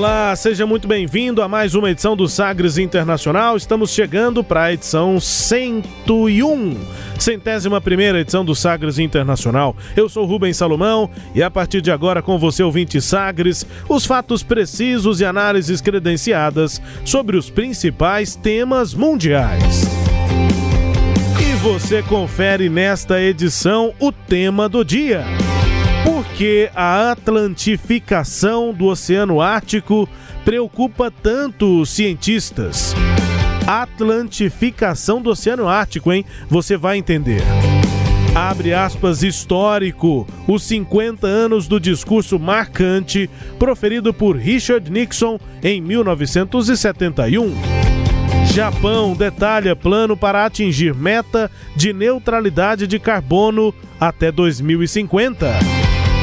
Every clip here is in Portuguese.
Olá, seja muito bem-vindo a mais uma edição do Sagres Internacional. Estamos chegando para a edição 101, centésima primeira edição do Sagres Internacional. Eu sou Rubens Salomão e a partir de agora com você ouvinte Sagres, os fatos precisos e análises credenciadas sobre os principais temas mundiais. E você confere nesta edição o tema do dia que a atlantificação do Oceano Ártico preocupa tanto os cientistas. Atlantificação do Oceano Ártico, hein? Você vai entender. Abre aspas histórico, os 50 anos do discurso marcante proferido por Richard Nixon em 1971. Japão detalha plano para atingir meta de neutralidade de carbono até 2050.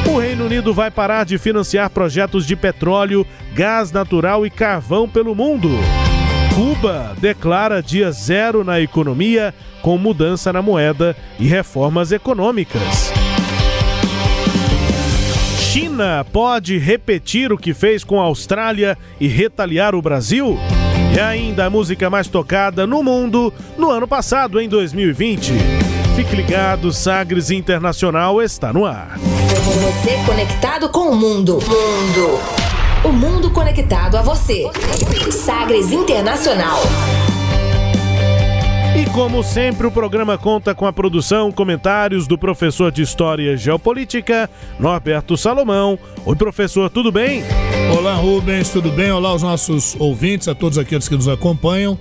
O Reino Unido vai parar de financiar projetos de petróleo, gás natural e carvão pelo mundo. Cuba declara dia zero na economia, com mudança na moeda e reformas econômicas. China pode repetir o que fez com a Austrália e retaliar o Brasil? E ainda a música mais tocada no mundo no ano passado, em 2020. Fique ligado, Sagres Internacional está no ar. Você conectado com o mundo. Mundo. O mundo conectado a você. Sagres Internacional. E como sempre, o programa conta com a produção, comentários do professor de História e Geopolítica, Norberto Salomão. Oi, professor, tudo bem? Olá, Rubens, tudo bem? Olá aos nossos ouvintes, a todos aqueles que nos acompanham.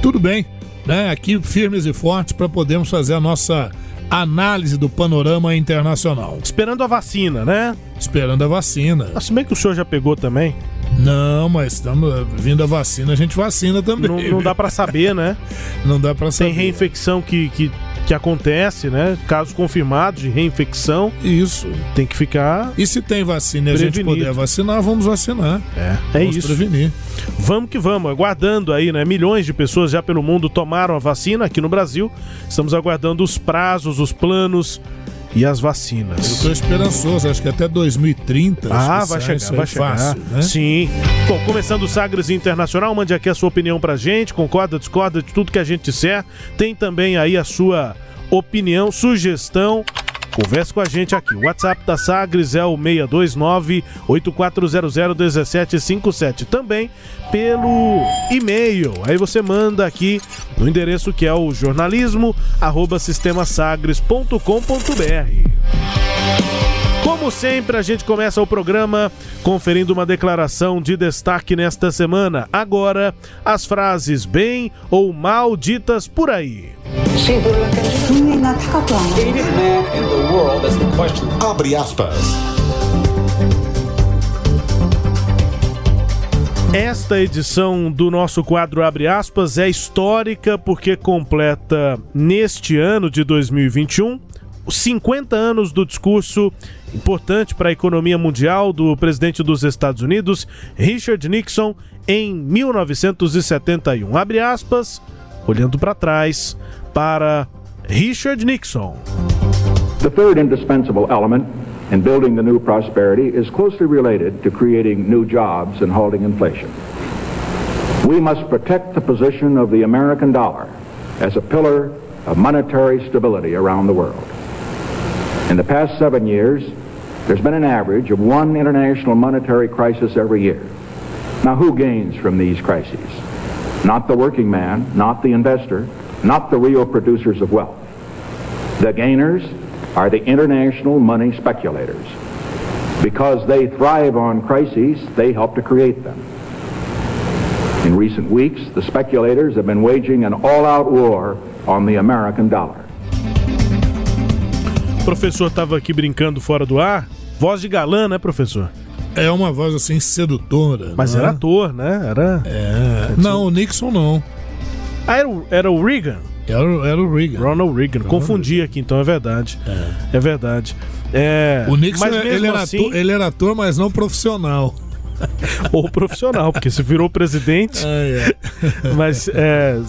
Tudo bem, né? Aqui firmes e fortes para podermos fazer a nossa análise do panorama internacional. Esperando a vacina, né? Esperando a vacina. Mas se bem que o senhor já pegou também. Não, mas estamos vindo a vacina, a gente vacina também. Não, não dá para saber, né? não dá para saber. Tem reinfecção que, que que acontece, né? Casos confirmados de reinfecção. Isso. Tem que ficar. E se tem vacina e a gente puder vacinar, vamos vacinar. É, é vamos isso. prevenir. Vamos que vamos, aguardando aí, né? Milhões de pessoas já pelo mundo tomaram a vacina aqui no Brasil. Estamos aguardando os prazos, os planos e as vacinas. Eu estou esperançoso, acho que até 2030. Ah, vai chegar, vai chegar. Fácil, né? Sim. Bom, começando o Sagres Internacional, mande aqui a sua opinião pra gente, concorda, discorda de tudo que a gente disser. Tem também aí a sua opinião, sugestão Converse com a gente aqui. O WhatsApp da Sagres é o 629-8400-1757. Também pelo e-mail. Aí você manda aqui no endereço que é o jornalismo arroba sistemasagres.com.br. Como sempre, a gente começa o programa conferindo uma declaração de destaque nesta semana. Agora, as frases bem ou mal ditas por aí. Abre aspas. Esta edição do nosso quadro Abre aspas é histórica porque completa neste ano de 2021 os 50 anos do discurso importante para a economia mundial do presidente dos Estados Unidos, Richard Nixon, em 1971. Abre aspas, olhando para trás, para Richard Nixon. The third indispensable element in building the new prosperity is closely related to creating new jobs and halting inflation. We must protect the position of the American dollar as a pillar of monetary stability around the world. In the past seven years, there's been an average of one international monetary crisis every year. Now, who gains from these crises? Not the working man, not the investor, not the real producers of wealth. The gainers are the international money speculators. Because they thrive on crises, they help to create them. In recent weeks, the speculators have been waging an all-out war on the American dollar. O professor estava aqui brincando fora do ar. Voz de galã, né, professor? É uma voz assim sedutora. Mas era é? ator, né? Era. É. Não, o Nixon não. Ah, era o, era o Reagan? Era, era o Reagan. Ronald Reagan. Ronald Confundi Reagan. aqui, então é verdade. É, é verdade. É, o Nixon, ele, era assim, ator, ele era ator, mas não profissional. Ou profissional, porque se virou presidente. Ah, é. Mas é,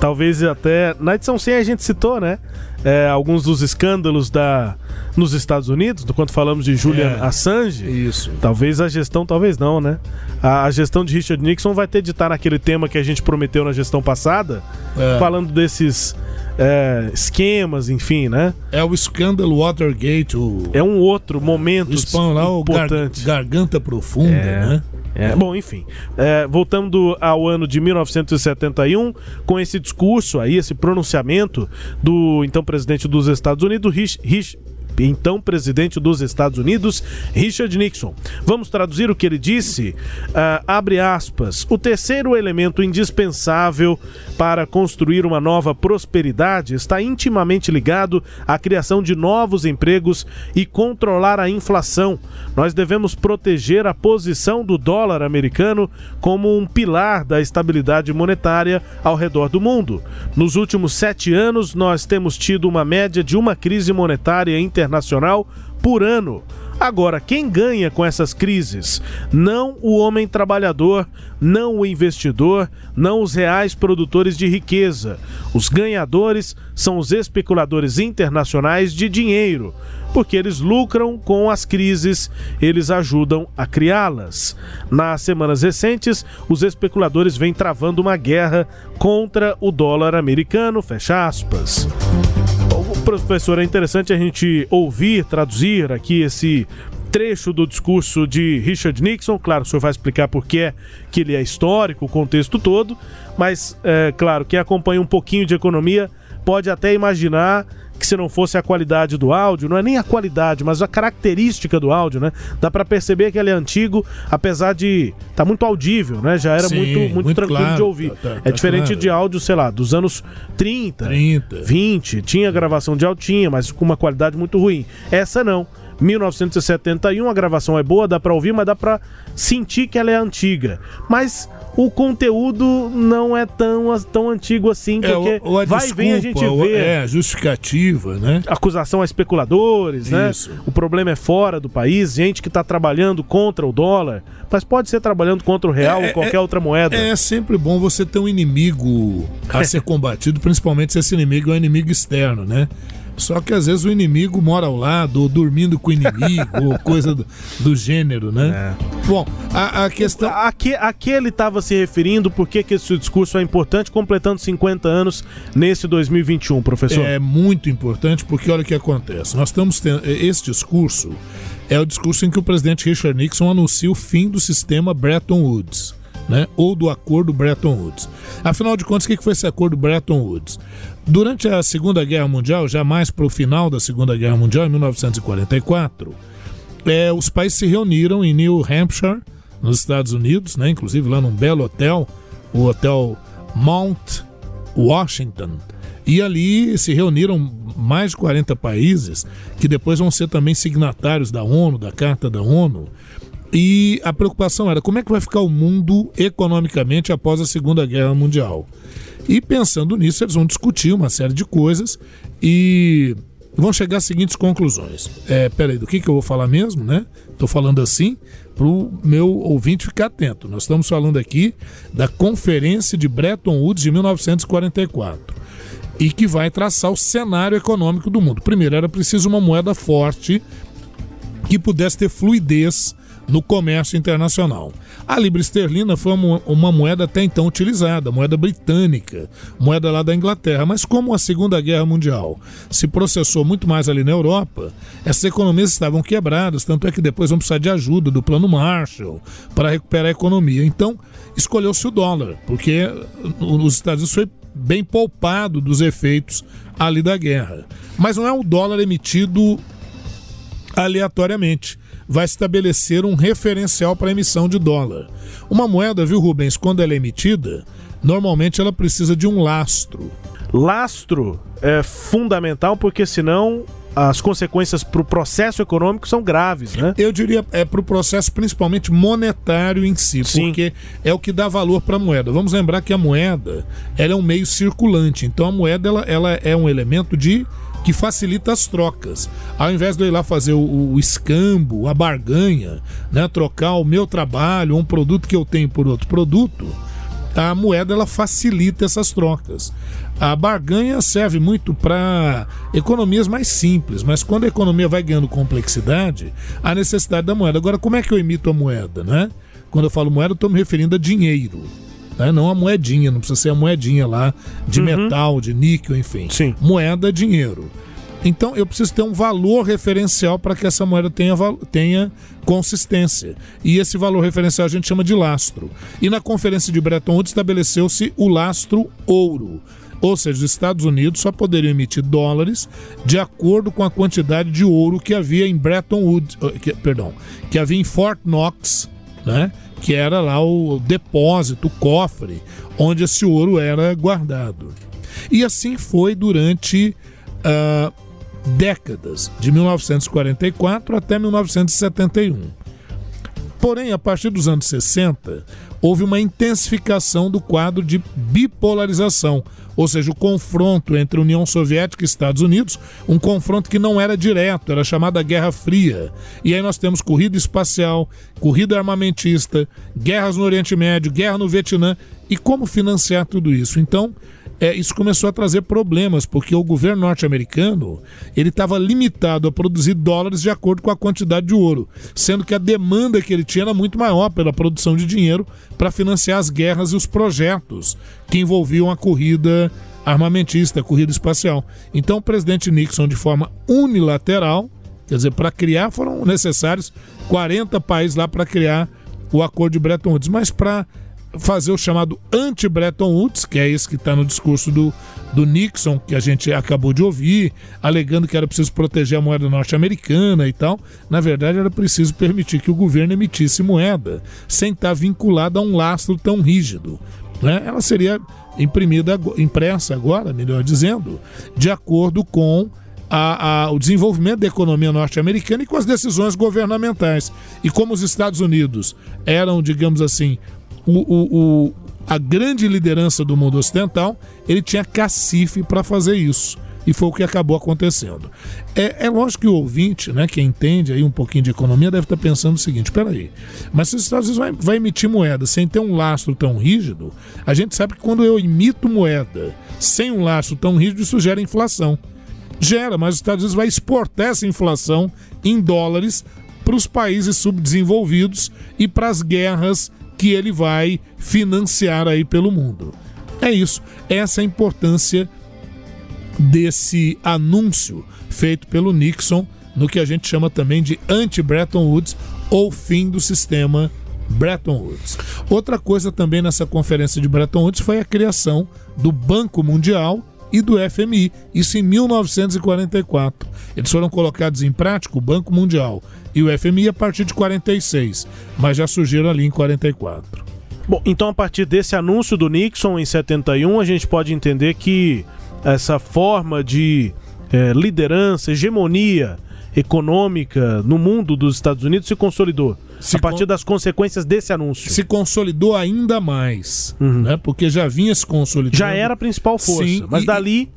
talvez até. Na edição 100 a gente citou, né? É, alguns dos escândalos da, nos Estados Unidos, do quanto falamos de Julian é, Assange. Isso. Talvez a gestão, talvez não, né? A, a, gestão de Richard Nixon vai ter de estar naquele tema que a gente prometeu na gestão passada, é. falando desses é, esquemas, enfim, né? É o escândalo Watergate. O... É um outro momento o lá, importante. Gar garganta profunda, é, né? É, bom, enfim. É, voltando ao ano de 1971, com esse discurso aí, esse pronunciamento do então presidente dos Estados Unidos, Rich, Rich, então presidente dos Estados Unidos, Richard Nixon. Vamos traduzir o que ele disse? Uh, abre aspas. O terceiro elemento indispensável para construir uma nova prosperidade está intimamente ligado à criação de novos empregos e controlar a inflação. Nós devemos proteger a posição do dólar americano como um pilar da estabilidade monetária ao redor do mundo. Nos últimos sete anos, nós temos tido uma média de uma crise monetária internacional internacional por ano. Agora, quem ganha com essas crises? Não o homem trabalhador, não o investidor, não os reais produtores de riqueza. Os ganhadores são os especuladores internacionais de dinheiro, porque eles lucram com as crises, eles ajudam a criá-las. Nas semanas recentes, os especuladores vêm travando uma guerra contra o dólar americano, fecha aspas professor, é interessante a gente ouvir, traduzir aqui esse trecho do discurso de Richard Nixon. Claro, o senhor vai explicar por que é que ele é histórico, o contexto todo, mas, é, claro, quem acompanha um pouquinho de economia pode até imaginar que se não fosse a qualidade do áudio, não é nem a qualidade, mas a característica do áudio, né? Dá para perceber que ele é antigo, apesar de tá muito audível, né? Já era Sim, muito, muito, muito, tranquilo claro, de ouvir. Tá, tá, é diferente claro. de áudio, sei lá, dos anos 30, 30, 20, tinha gravação de áudio, tinha, mas com uma qualidade muito ruim. Essa não. 1971, a gravação é boa, dá para ouvir, mas dá para sentir que ela é antiga. Mas o conteúdo não é tão, tão antigo assim, é, porque é, vai e vem a gente vê. É, justificativa, né? Acusação a especuladores, né? Isso. né? O problema é fora do país, gente que está trabalhando contra o dólar, mas pode ser trabalhando contra o real é, ou qualquer é, outra moeda. É sempre bom você ter um inimigo a ser combatido, principalmente se esse inimigo é um inimigo externo, né? Só que às vezes o inimigo mora ao lado, ou dormindo com o inimigo, ou coisa do, do gênero, né? É. Bom, a, a questão. A que, a que ele estava se referindo, por que, que esse discurso é importante, completando 50 anos nesse 2021, professor? É muito importante, porque olha o que acontece. Nós estamos tendo. Esse discurso é o discurso em que o presidente Richard Nixon anuncia o fim do sistema Bretton Woods. Né? ou do acordo Bretton Woods. Afinal de contas, o que foi esse acordo Bretton Woods? Durante a Segunda Guerra Mundial, já mais para o final da Segunda Guerra Mundial, em 1944, é, os países se reuniram em New Hampshire, nos Estados Unidos, né, inclusive lá num belo hotel, o Hotel Mount Washington. E ali se reuniram mais de 40 países, que depois vão ser também signatários da ONU, da Carta da ONU. E a preocupação era como é que vai ficar o mundo economicamente após a Segunda Guerra Mundial. E pensando nisso, eles vão discutir uma série de coisas e vão chegar às seguintes conclusões. É, peraí, do que, que eu vou falar mesmo, né? Estou falando assim para o meu ouvinte ficar atento. Nós estamos falando aqui da Conferência de Bretton Woods de 1944 e que vai traçar o cenário econômico do mundo. Primeiro, era preciso uma moeda forte que pudesse ter fluidez no comércio internacional. A libra esterlina foi uma moeda até então utilizada, moeda britânica, moeda lá da Inglaterra, mas como a Segunda Guerra Mundial se processou muito mais ali na Europa, essas economias estavam quebradas, tanto é que depois vão precisar de ajuda do Plano Marshall para recuperar a economia. Então, escolheu-se o dólar, porque os Estados Unidos foi bem poupado dos efeitos ali da guerra. Mas não é o dólar emitido aleatoriamente vai estabelecer um referencial para a emissão de dólar. Uma moeda, viu, Rubens, quando ela é emitida, normalmente ela precisa de um lastro. Lastro é fundamental porque senão as consequências para o processo econômico são graves, né? Eu diria é para o processo principalmente monetário em si, Sim. porque é o que dá valor para a moeda. Vamos lembrar que a moeda ela é um meio circulante, então a moeda ela, ela é um elemento de que facilita as trocas. Ao invés de eu ir lá fazer o, o escambo, a barganha, né, trocar o meu trabalho, um produto que eu tenho por outro produto, a moeda ela facilita essas trocas. A barganha serve muito para economias mais simples, mas quando a economia vai ganhando complexidade, a necessidade da moeda. Agora, como é que eu emito a moeda, né? Quando eu falo moeda, estou me referindo a dinheiro. Né? Não a moedinha, não precisa ser a moedinha lá de uhum. metal, de níquel, enfim. Sim. Moeda é dinheiro. Então eu preciso ter um valor referencial para que essa moeda tenha, tenha consistência. E esse valor referencial a gente chama de lastro. E na conferência de Bretton Woods estabeleceu-se o lastro ouro. Ou seja, os Estados Unidos só poderiam emitir dólares de acordo com a quantidade de ouro que havia em Bretton Woods, eh, que, perdão, que havia em Fort Knox, né? Que era lá o depósito, o cofre, onde esse ouro era guardado. E assim foi durante uh, décadas, de 1944 até 1971. Porém, a partir dos anos 60, houve uma intensificação do quadro de bipolarização, ou seja, o confronto entre União Soviética e Estados Unidos, um confronto que não era direto, era chamada Guerra Fria. E aí nós temos corrida espacial, corrida armamentista, guerras no Oriente Médio, guerra no Vietnã e como financiar tudo isso. Então, é, isso começou a trazer problemas, porque o governo norte-americano ele estava limitado a produzir dólares de acordo com a quantidade de ouro, sendo que a demanda que ele tinha era muito maior pela produção de dinheiro para financiar as guerras e os projetos que envolviam a corrida armamentista, a corrida espacial. Então o presidente Nixon, de forma unilateral, quer dizer, para criar foram necessários 40 países lá para criar o acordo de Bretton Woods, mas para fazer o chamado anti-Bretton Woods, que é esse que está no discurso do, do Nixon, que a gente acabou de ouvir, alegando que era preciso proteger a moeda norte-americana e tal. Na verdade, era preciso permitir que o governo emitisse moeda, sem estar vinculada a um lastro tão rígido. Né? Ela seria imprimida, impressa agora, melhor dizendo, de acordo com a, a, o desenvolvimento da economia norte-americana e com as decisões governamentais. E como os Estados Unidos eram, digamos assim, o, o, o, a grande liderança do mundo ocidental, ele tinha cacife para fazer isso. E foi o que acabou acontecendo. É, é lógico que o ouvinte, né, que entende aí um pouquinho de economia, deve estar pensando o seguinte: peraí, mas se os Estados Unidos vai, vai emitir moeda sem ter um lastro tão rígido, a gente sabe que quando eu emito moeda sem um lastro tão rígido, isso gera inflação. Gera, mas os Estados Unidos vai exportar essa inflação em dólares para os países subdesenvolvidos e para as guerras que ele vai financiar aí pelo mundo. É isso. Essa é a importância desse anúncio feito pelo Nixon no que a gente chama também de anti-Bretton Woods ou fim do sistema Bretton Woods. Outra coisa também nessa conferência de Bretton Woods foi a criação do Banco Mundial e do FMI, isso em 1944. Eles foram colocados em prática, o Banco Mundial e o FMI, a partir de 46, mas já surgiram ali em 44. Bom, então a partir desse anúncio do Nixon em 71, a gente pode entender que essa forma de é, liderança, hegemonia econômica no mundo dos Estados Unidos se consolidou. Se a partir das consequências desse anúncio. Se consolidou ainda mais, uhum. né? Porque já vinha se consolidando. Já era a principal força, sim, mas e, dali.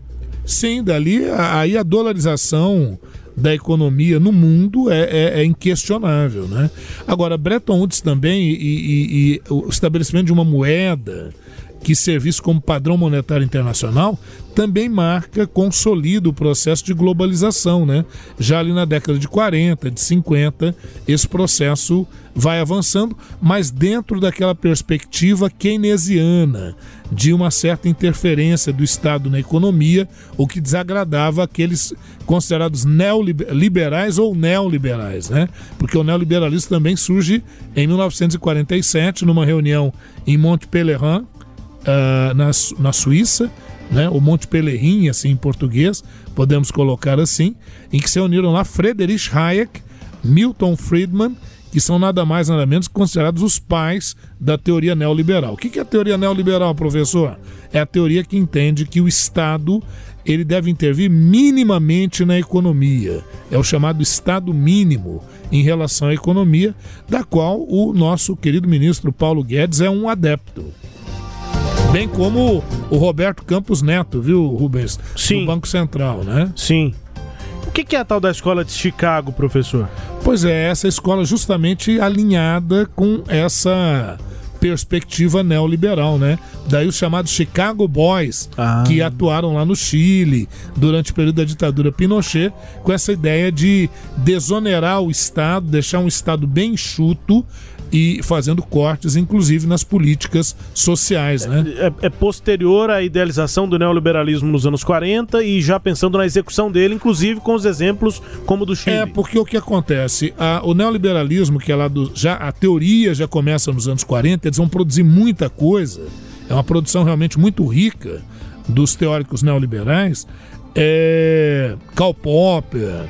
Sim, dali aí a dolarização da economia no mundo é, é, é, inquestionável, né? Agora, Bretton Woods também e, e, e o estabelecimento de uma moeda que servisse como padrão monetário internacional, também marca, consolida o processo de globalização. Né? Já ali na década de 40, de 50, esse processo vai avançando, mas dentro daquela perspectiva keynesiana, de uma certa interferência do Estado na economia, o que desagradava aqueles considerados neoliberais ou neoliberais, né? Porque o neoliberalismo também surge em 1947, numa reunião em Montpellier, uh, na, na Suíça, né, o Monte Pelerin, assim em português, podemos colocar assim, em que se uniram lá Friedrich Hayek, Milton Friedman, que são nada mais nada menos considerados os pais da teoria neoliberal. O que é a teoria neoliberal, professor? É a teoria que entende que o Estado ele deve intervir minimamente na economia. É o chamado Estado mínimo em relação à economia, da qual o nosso querido ministro Paulo Guedes é um adepto. Bem como o Roberto Campos Neto, viu, Rubens? Sim. Do Banco Central, né? Sim. O que é a tal da escola de Chicago, professor? Pois é, essa escola justamente alinhada com essa perspectiva neoliberal, né? Daí os chamados Chicago Boys, ah. que atuaram lá no Chile durante o período da ditadura Pinochet, com essa ideia de desonerar o Estado, deixar um Estado bem enxuto e fazendo cortes, inclusive nas políticas sociais. Né? É, é, posterior à idealização do neoliberalismo nos anos 40 e já pensando na execução dele, inclusive com os exemplos como do Chile. É, porque o que acontece? A, o neoliberalismo, que é lá do. Já, a teoria já começa nos anos 40, eles vão produzir muita coisa, é uma produção realmente muito rica dos teóricos neoliberais. É, Karl Popper,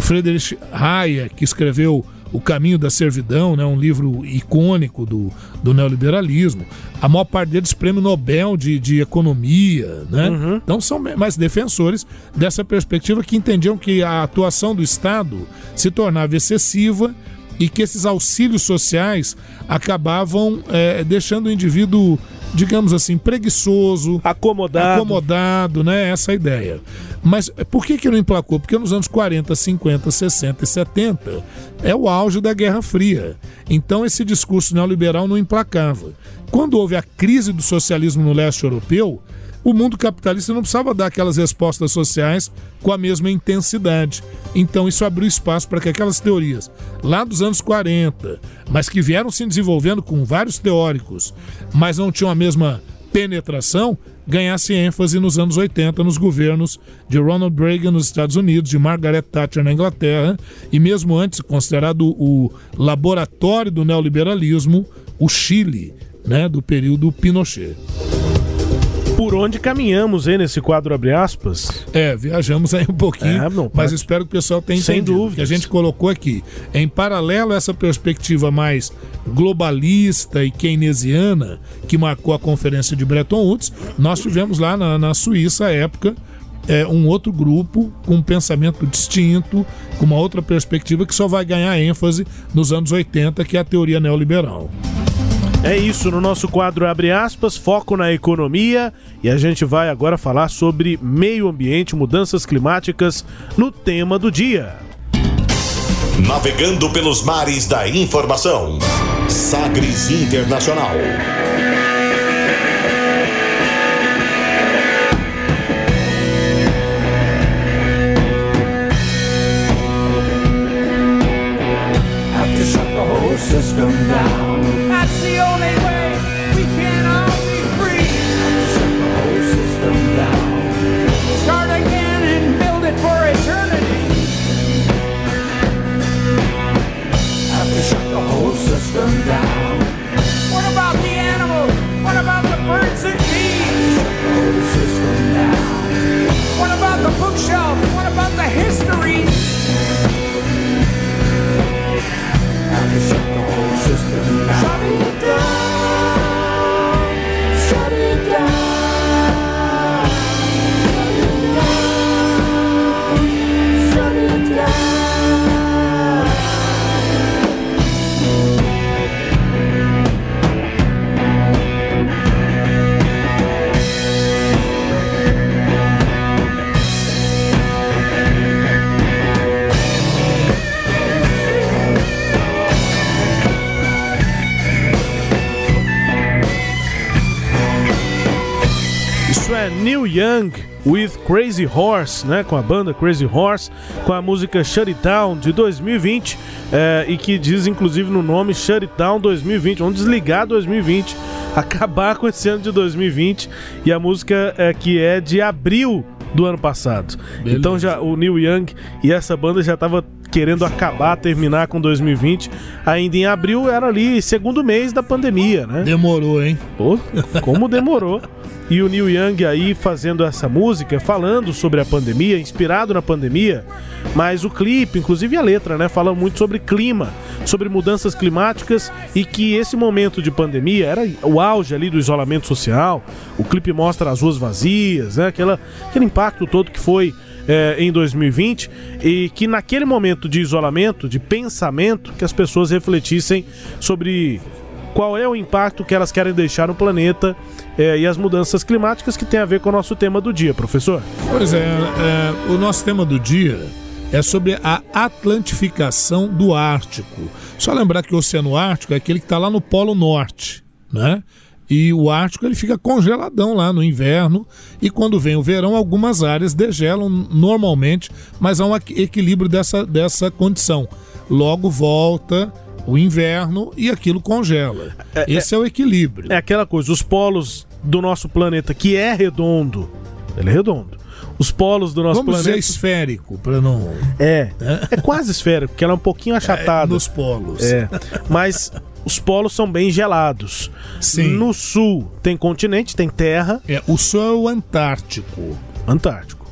Friedrich Hayek, que escreveu o Caminho da Servidão, né, um livro icônico do, do neoliberalismo. A maior parte deles prêmio Nobel de, de Economia. Né? Uhum. Então são mais defensores dessa perspectiva que entendiam que a atuação do Estado se tornava excessiva e que esses auxílios sociais acabavam é, deixando o indivíduo digamos assim, preguiçoso, acomodado, acomodado, né? Essa é ideia. Mas por que que não emplacou? Porque nos anos 40, 50, 60 e 70 é o auge da Guerra Fria. Então esse discurso neoliberal não emplacava. Quando houve a crise do socialismo no leste europeu, o mundo capitalista não precisava dar aquelas respostas sociais com a mesma intensidade. Então isso abriu espaço para que aquelas teorias lá dos anos 40, mas que vieram se desenvolvendo com vários teóricos, mas não tinham a mesma penetração, ganhasse ênfase nos anos 80 nos governos de Ronald Reagan nos Estados Unidos, de Margaret Thatcher na Inglaterra e mesmo antes considerado o laboratório do neoliberalismo, o Chile, né, do período Pinochet por onde caminhamos aí nesse quadro abre aspas. É, viajamos aí um pouquinho, é, não, mas espero que o pessoal tenha Sem entendido. Dúvida. Que a gente colocou aqui. Em paralelo a essa perspectiva mais globalista e keynesiana que marcou a conferência de Bretton Woods, nós tivemos lá na, na Suíça, à época, é, um outro grupo com um pensamento distinto, com uma outra perspectiva que só vai ganhar ênfase nos anos 80, que é a teoria neoliberal. É isso, no nosso quadro Abre aspas, foco na economia e a gente vai agora falar sobre meio ambiente, mudanças climáticas no tema do dia. Navegando pelos mares da informação. Sagres Internacional. shelf? What about the history? Shut the whole system down. With Crazy Horse, né, com a banda Crazy Horse, com a música Shut It Down de 2020 é, e que diz inclusive no nome Shut It Down 2020, vamos desligar 2020, acabar com esse ano de 2020 e a música é, que é de abril do ano passado. Beleza. Então já o Neil Young e essa banda já tava querendo acabar, terminar com 2020. Ainda em abril era ali segundo mês da pandemia, né? Demorou, hein? Pô, como demorou. E o Neil Young aí fazendo essa música, falando sobre a pandemia, inspirado na pandemia, Mas o clipe, inclusive a letra, né, fala muito sobre clima, sobre mudanças climáticas e que esse momento de pandemia era o auge ali do isolamento social. O clipe mostra as ruas vazias, né, aquela, aquele impacto todo que foi é, em 2020 e que naquele momento de isolamento, de pensamento, que as pessoas refletissem sobre qual é o impacto que elas querem deixar no planeta é, e as mudanças climáticas que tem a ver com o nosso tema do dia, professor. Pois é, é o nosso tema do dia é sobre a atlantificação do Ártico. Só lembrar que o Oceano Ártico é aquele que está lá no Polo Norte, né? E o Ártico ele fica congeladão lá no inverno e quando vem o verão algumas áreas degelam normalmente, mas há um equilíbrio dessa, dessa condição. Logo volta o inverno e aquilo congela. É, Esse é, é, o equilíbrio. É aquela coisa, os polos do nosso planeta que é redondo, ele é redondo. Os polos do nosso Vamos planeta. Dizer esférico, para não. É, é, é quase esférico, porque ela é um pouquinho é, achatada. É, nos polos. É. Mas os polos são bem gelados. Sim. No sul tem continente, tem terra. É, o sul é o Antártico. Antártico.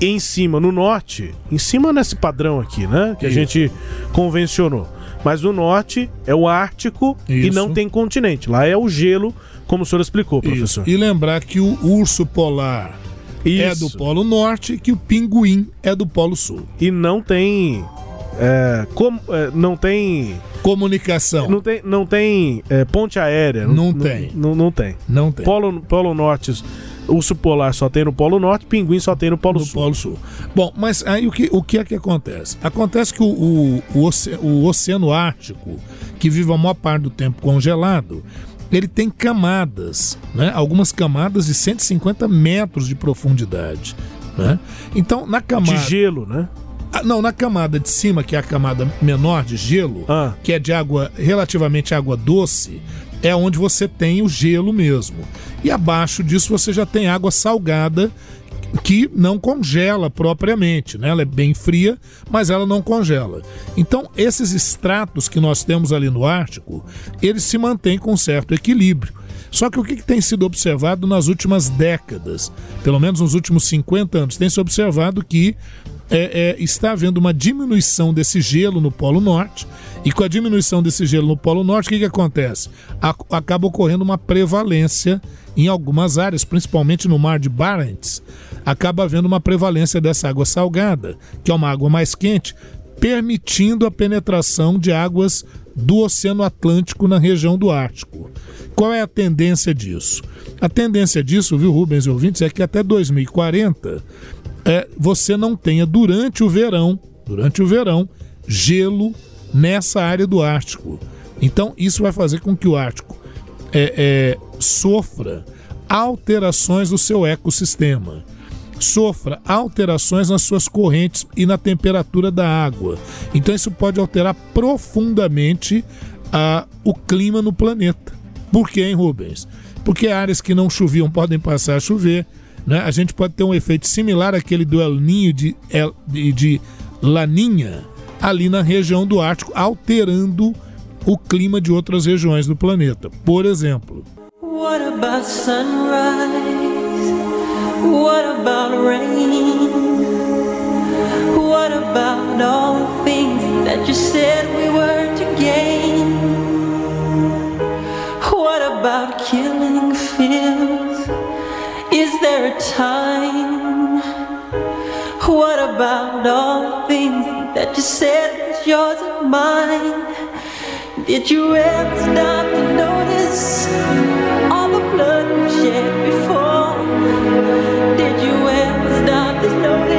E em cima, no norte, em cima nesse padrão aqui, né? Que Isso. a gente convencionou. Mas no norte é o Ártico Isso. e não tem continente. Lá é o gelo, como o senhor explicou, professor. Isso. E lembrar que o urso polar Isso. é do Polo Norte e que o pinguim é do Polo Sul. E não tem. É, com, é, não tem Comunicação. Não tem, não tem é, ponte aérea. Não, não tem. Não, não, tem. Não tem. Polo, Polo Norte, urso polar só tem no Polo Norte, pinguim só tem no Polo no Sul. Polo Sul. Bom, mas aí o que, o que é que acontece? Acontece que o, o, o, o Oceano Ártico, que vive a maior parte do tempo congelado, ele tem camadas, né? algumas camadas de 150 metros de profundidade. Né? Então, na camada. De gelo, né? Ah, não, na camada de cima, que é a camada menor de gelo, ah. que é de água, relativamente água doce, é onde você tem o gelo mesmo. E abaixo disso você já tem água salgada, que não congela propriamente, né? Ela é bem fria, mas ela não congela. Então, esses estratos que nós temos ali no Ártico, eles se mantêm com certo equilíbrio. Só que o que, que tem sido observado nas últimas décadas, pelo menos nos últimos 50 anos, tem se observado que é, é, está havendo uma diminuição desse gelo no Polo Norte. E com a diminuição desse gelo no Polo Norte, o que, que acontece? A, acaba ocorrendo uma prevalência em algumas áreas, principalmente no mar de Barents, acaba havendo uma prevalência dessa água salgada, que é uma água mais quente, permitindo a penetração de águas do Oceano Atlântico na região do Ártico. Qual é a tendência disso? A tendência disso, viu, Rubens e ouvintes, é que até 2040 é, você não tenha durante o verão, durante o verão, gelo nessa área do Ártico. Então isso vai fazer com que o Ártico é, é, sofra alterações do seu ecossistema, sofra alterações nas suas correntes e na temperatura da água. Então isso pode alterar profundamente a, o clima no planeta. Por quê, hein, Rubens? Porque áreas que não choviam podem passar a chover, né? A gente pode ter um efeito similar àquele do El Ninho de, El, de, de Laninha ali na região do Ártico, alterando o clima de outras regiões do planeta. Por exemplo. What about sunrise? What about rain? What about all the things that you said we were to gain? What about killing fears? There a time? What about all the things that you said was yours and mine? Did you ever stop to notice all the blood we've shed before? Did you ever stop to notice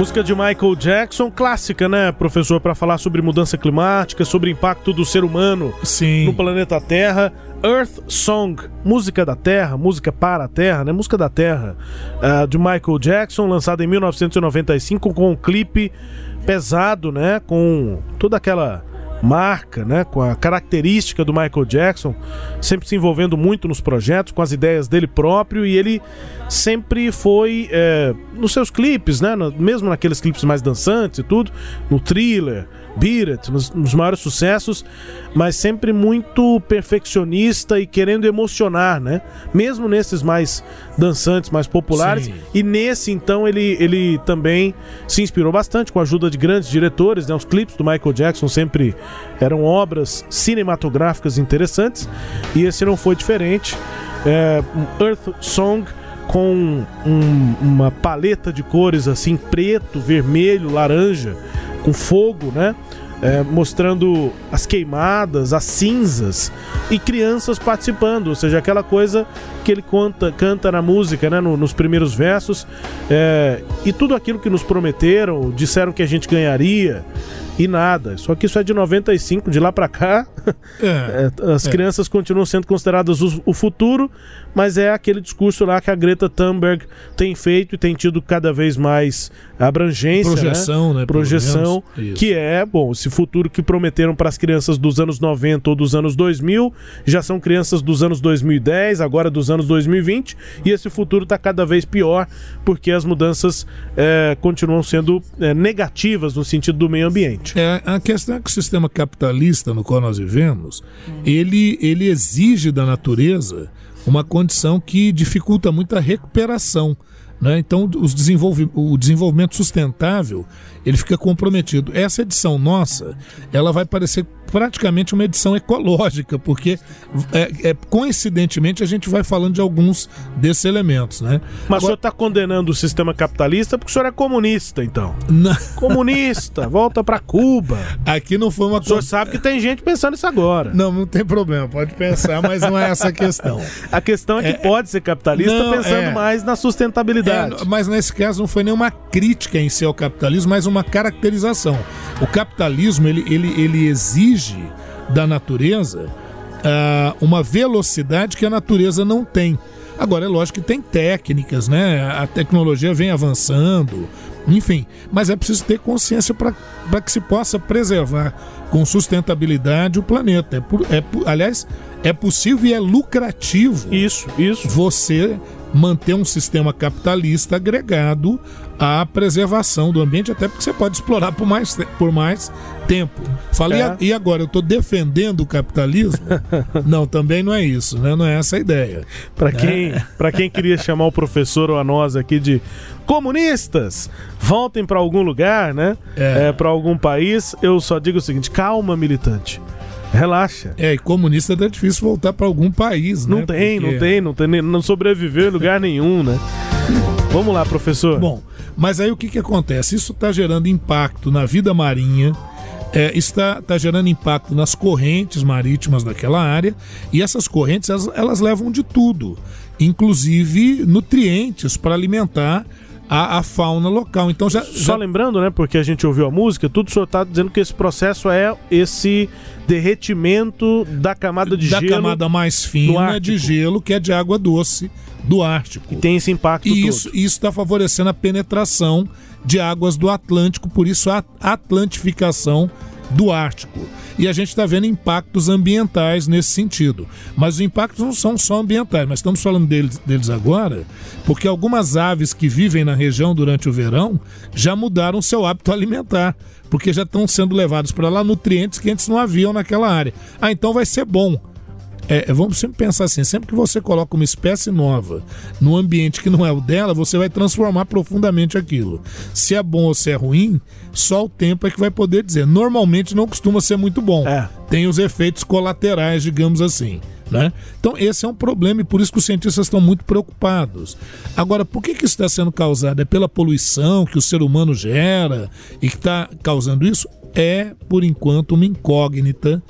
Música de Michael Jackson, clássica, né, professor, para falar sobre mudança climática, sobre impacto do ser humano Sim. no planeta Terra. Earth Song, música da Terra, música para a Terra, né? Música da Terra, uh, de Michael Jackson, lançada em 1995 com um clipe pesado, né? Com toda aquela marca, né, com a característica do Michael Jackson, sempre se envolvendo muito nos projetos, com as ideias dele próprio e ele sempre foi é, nos seus clipes, né, mesmo naqueles clipes mais dançantes e tudo, no thriller, Beat It, nos, nos, maiores sucessos, mas sempre muito perfeccionista e querendo emocionar, né? Mesmo nesses mais dançantes, mais populares. Sim. E nesse, então, ele, ele também se inspirou bastante com a ajuda de grandes diretores, né? Os clipes do Michael Jackson sempre eram obras cinematográficas interessantes e esse não foi diferente. É, Earth Song com um, uma paleta de cores assim preto, vermelho, laranja com fogo, né? É, mostrando as queimadas, as cinzas e crianças participando, ou seja, aquela coisa que ele conta, canta na música, né, no, nos primeiros versos, é, e tudo aquilo que nos prometeram, disseram que a gente ganharia, e nada. Só que isso é de 95, de lá para cá. É, é, as é. crianças continuam sendo consideradas o, o, futuro, mas é aquele discurso lá que a Greta Thunberg tem feito e tem tido cada vez mais abrangência. Né? Projeção, né? né Projeção, que é, bom, esse futuro que prometeram para as crianças dos anos 90 ou dos anos 2000, já são crianças dos anos 2010, agora dos anos 2020, e esse futuro está cada vez pior, porque as mudanças é, continuam sendo é, negativas no sentido do meio ambiente. É, a questão é que o sistema capitalista no qual nós vivemos, ele, ele exige da natureza uma condição que dificulta muito a recuperação. Né? Então, desenvolve, o desenvolvimento sustentável ele fica comprometido. Essa edição nossa, ela vai parecer praticamente uma edição ecológica, porque é, é, coincidentemente a gente vai falando de alguns desses elementos, né? Mas Agora... o senhor está condenando o sistema capitalista porque o senhor é comunista, então? Não. Comunista, volta para Cuba. Aqui não foi uma O senhor sabe que tem gente pensando isso agora. Não, não tem problema, pode pensar, mas não é essa a questão. a questão é que é... pode ser capitalista não, pensando é. mais na sustentabilidade. É, mas nesse caso não foi nenhuma crítica em si ao capitalismo, mas uma caracterização. O capitalismo ele, ele, ele exige da natureza uh, uma velocidade que a natureza não tem. Agora, é lógico que tem técnicas, né? A tecnologia vem avançando, enfim, mas é preciso ter consciência para que se possa preservar com sustentabilidade o planeta. É, é, aliás, é possível e é lucrativo. Isso, isso. Você manter um sistema capitalista agregado à preservação do ambiente, até porque você pode explorar por mais, por mais tempo. Falei, é. e agora eu estou defendendo o capitalismo? não, também não é isso, né? Não é essa a ideia. Para quem, é. quem queria chamar o professor ou a nós aqui de comunistas, voltem para algum lugar, né? É. é para algum país, eu só digo o seguinte: calma, militante. Relaxa. É, e comunista é difícil voltar para algum país, né? Não tem, Porque... não tem, não tem, não sobreviveu em lugar nenhum, né? Vamos lá, professor. Bom, mas aí o que, que acontece? Isso está gerando impacto na vida marinha, é, está, está gerando impacto nas correntes marítimas daquela área, e essas correntes elas, elas levam de tudo, inclusive nutrientes para alimentar a, a, fauna local. Então já, Só lembrando, né, porque a gente ouviu a música, tudo o senhor está dizendo que esse processo é esse derretimento da camada de da gelo. Da camada mais fina de gelo, que é de água doce do Ártico. E tem esse impacto e isso está favorecendo a penetração de águas do Atlântico, por isso a atlantificação do Ártico. E a gente está vendo impactos ambientais nesse sentido. Mas os impactos não são só ambientais, mas estamos falando deles, deles agora, porque algumas aves que vivem na região durante o verão já mudaram seu hábito alimentar, porque já estão sendo levados para lá nutrientes que antes não haviam naquela área. Ah, então vai ser bom é, é, vamos sempre pensar assim: sempre que você coloca uma espécie nova no ambiente que não é o dela, você vai transformar profundamente aquilo. Se é bom ou se é ruim, só o tempo é que vai poder dizer. Normalmente não costuma ser muito bom. É. Tem os efeitos colaterais, digamos assim. Né? Então, esse é um problema e por isso que os cientistas estão muito preocupados. Agora, por que, que isso está sendo causado? É pela poluição que o ser humano gera e que está causando isso? É, por enquanto, uma incógnita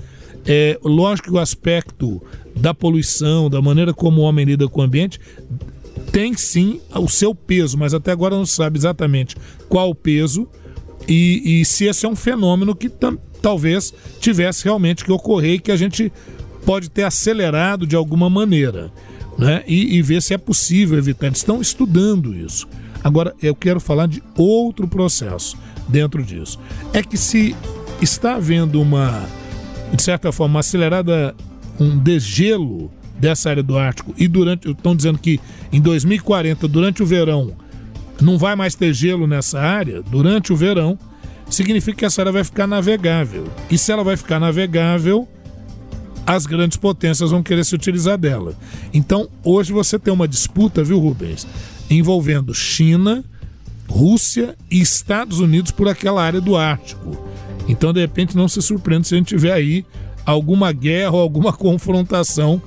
é, lógico que o aspecto da poluição, da maneira como o homem lida com o ambiente, tem sim o seu peso, mas até agora não sabe exatamente qual o peso e, e se esse é um fenômeno que talvez tivesse realmente que ocorrer e que a gente pode ter acelerado de alguma maneira. Né? E, e ver se é possível evitar. Eles estão estudando isso. Agora, eu quero falar de outro processo dentro disso. É que se está havendo uma de certa forma, uma acelerada, um degelo dessa área do Ártico e durante, estão dizendo que em 2040, durante o verão, não vai mais ter gelo nessa área, durante o verão, significa que essa área vai ficar navegável. E se ela vai ficar navegável, as grandes potências vão querer se utilizar dela. Então, hoje você tem uma disputa, viu, Rubens, envolvendo China, Rússia e Estados Unidos por aquela área do Ártico. Então, de repente, não se surpreende se a gente tiver aí alguma guerra ou alguma confrontação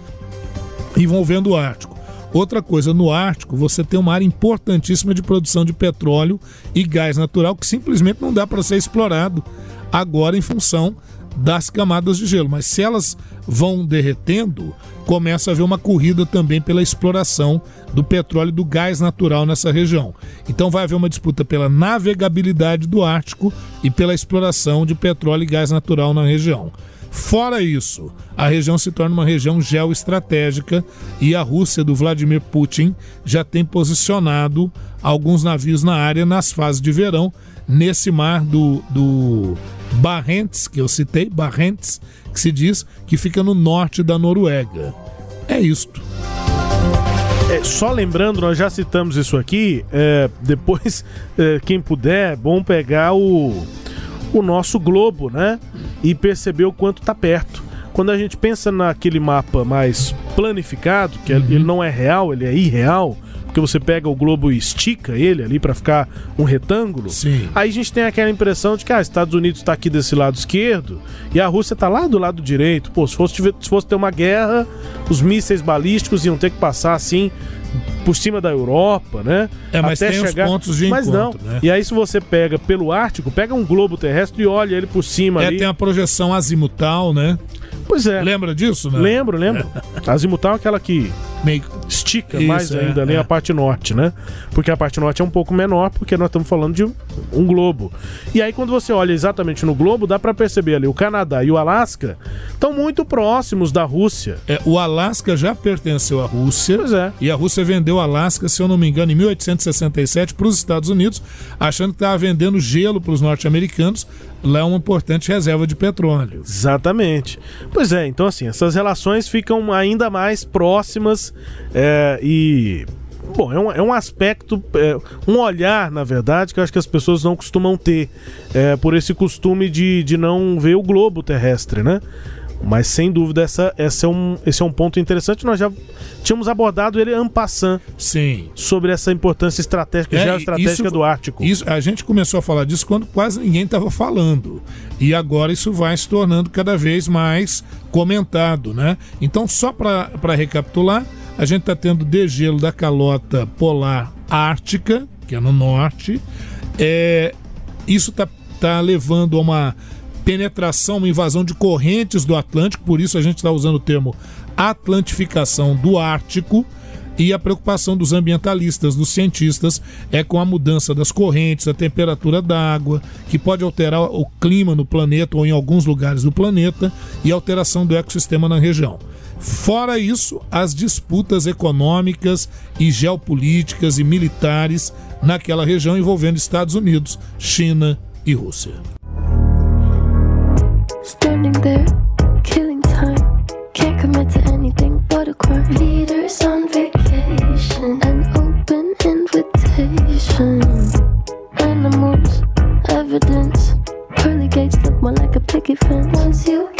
envolvendo o Ártico. Outra coisa, no Ártico você tem uma área importantíssima de produção de petróleo e gás natural que simplesmente não dá para ser explorado agora em função das camadas de gelo. Mas se elas vão derretendo, começa a haver uma corrida também pela exploração do petróleo e do gás natural nessa região. Então vai haver uma disputa pela navegabilidade do Ártico e pela exploração de petróleo e gás natural na região. Fora isso, a região se torna uma região geoestratégica e a Rússia do Vladimir Putin já tem posicionado alguns navios na área nas fases de verão, nesse mar do, do Barents, que eu citei, Barents, que se diz que fica no norte da Noruega. É isto. É, só lembrando, nós já citamos isso aqui. É, depois, é, quem puder, é bom pegar o, o nosso globo, né? E perceber o quanto está perto. Quando a gente pensa naquele mapa mais planificado, que uhum. ele não é real, ele é irreal, porque você pega o globo e estica ele ali para ficar um retângulo. Sim. Aí a gente tem aquela impressão de que ah, Estados Unidos está aqui desse lado esquerdo e a Rússia está lá do lado direito. Pô, se fosse, se fosse ter uma guerra, os mísseis balísticos iam ter que passar assim por cima da Europa, né? É, mas Até tem chegar... os pontos de mas encontro, não. Né? E aí se você pega pelo Ártico, pega um globo terrestre e olha ele por cima é, ali. tem a projeção azimutal, né? Pois é. Lembra disso, né? Lembro, lembro. É. Azimutal é aquela que meio estica Isso, mais ainda é, ali é. a parte norte, né? Porque a parte norte é um pouco menor, porque nós estamos falando de um globo. E aí quando você olha exatamente no globo, dá para perceber ali o Canadá e o Alasca estão muito próximos da Rússia. É, o Alasca já pertenceu à Rússia. Pois é. E a Rússia vendeu o Alasca, se eu não me engano, em 1867 para os Estados Unidos, achando que estava vendendo gelo para os norte-americanos. Lá é uma importante reserva de petróleo. Exatamente. Pois é, então assim, essas relações ficam ainda mais próximas é, e Bom, é um, é um aspecto, é, um olhar, na verdade, que eu acho que as pessoas não costumam ter, é, por esse costume de, de não ver o globo terrestre, né? Mas sem dúvida, essa, essa é um, esse é um ponto interessante. Nós já tínhamos abordado ele en passant Sim. sobre essa importância estratégica, é, geoestratégica isso, do Ártico. Isso, a gente começou a falar disso quando quase ninguém estava falando. E agora isso vai se tornando cada vez mais comentado, né? Então, só para recapitular, a gente está tendo degelo da calota polar ártica, que é no norte. É, isso está tá levando a uma penetração, uma invasão de correntes do Atlântico, por isso a gente está usando o termo atlantificação do Ártico. E a preocupação dos ambientalistas, dos cientistas, é com a mudança das correntes, a temperatura da água, que pode alterar o clima no planeta ou em alguns lugares do planeta, e alteração do ecossistema na região. Fora isso, as disputas econômicas e geopolíticas e militares naquela região envolvendo Estados Unidos, China e Rússia. Animals, evidence, pearly gates look more like a picket fence. Once you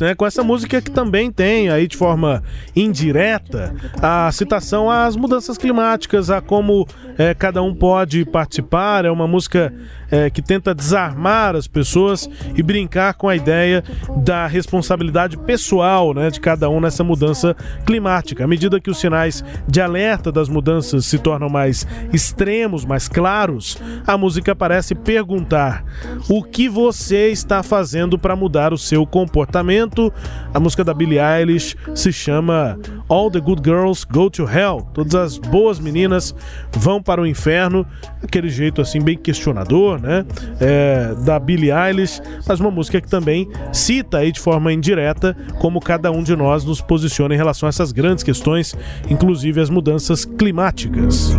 Né? Com essa música que também tem aí de forma indireta a citação às mudanças climáticas, a como é, cada um pode participar. É uma música é, que tenta desarmar as pessoas e brincar com a ideia da responsabilidade pessoal né, de cada um nessa mudança climática. À medida que os sinais de alerta das mudanças se tornam mais extremos, mais claros, a música parece perguntar o que você está fazendo para mudar o seu comportamento. A música da Billie Eilish se chama All the Good Girls Go to Hell. Todas as boas meninas vão para o inferno. Aquele jeito assim bem questionador, né? É, da Billie Eilish, mas uma música que também cita aí de forma indireta como cada um de nós nos posiciona em relação a essas grandes questões, inclusive as mudanças climáticas.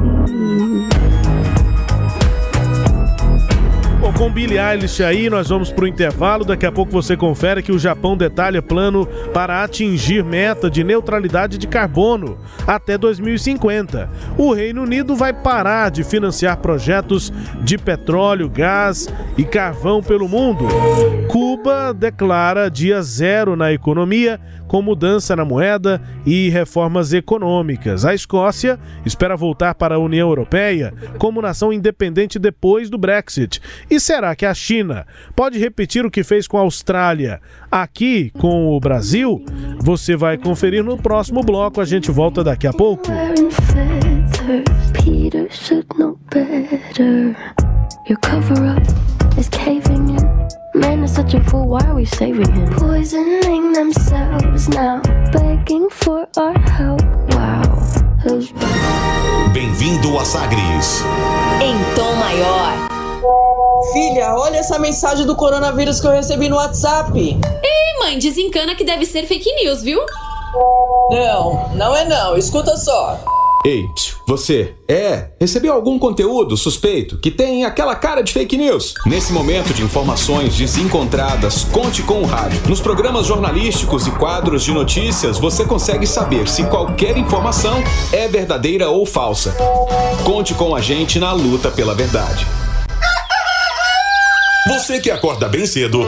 Com Billie Eilish aí, nós vamos para o intervalo. Daqui a pouco você confere que o Japão detalha plano para atingir meta de neutralidade de carbono até 2050. O Reino Unido vai parar de financiar projetos de petróleo, gás e carvão pelo mundo. Cuba declara dia zero na economia com mudança na moeda e reformas econômicas. A Escócia espera voltar para a União Europeia como nação independente depois do Brexit. E será que a China pode repetir o que fez com a Austrália aqui com o Brasil? Você vai conferir no próximo bloco. A gente volta daqui a pouco. Peter should know better. Your cover up is caving in. Man is such a fool, why are we saving him? Poisoning themselves now, begging for our help. Wow. Bem-vindo a Sagres. Em tom maior. Filha, olha essa mensagem do coronavírus que eu recebi no WhatsApp. Ei, mãe, desencana que deve ser fake news, viu? Não, não é não. Escuta só. Ei, você, é, recebeu algum conteúdo suspeito que tem aquela cara de fake news? Nesse momento de informações desencontradas, conte com o rádio. Nos programas jornalísticos e quadros de notícias, você consegue saber se qualquer informação é verdadeira ou falsa. Conte com a gente na luta pela verdade. Você que acorda bem cedo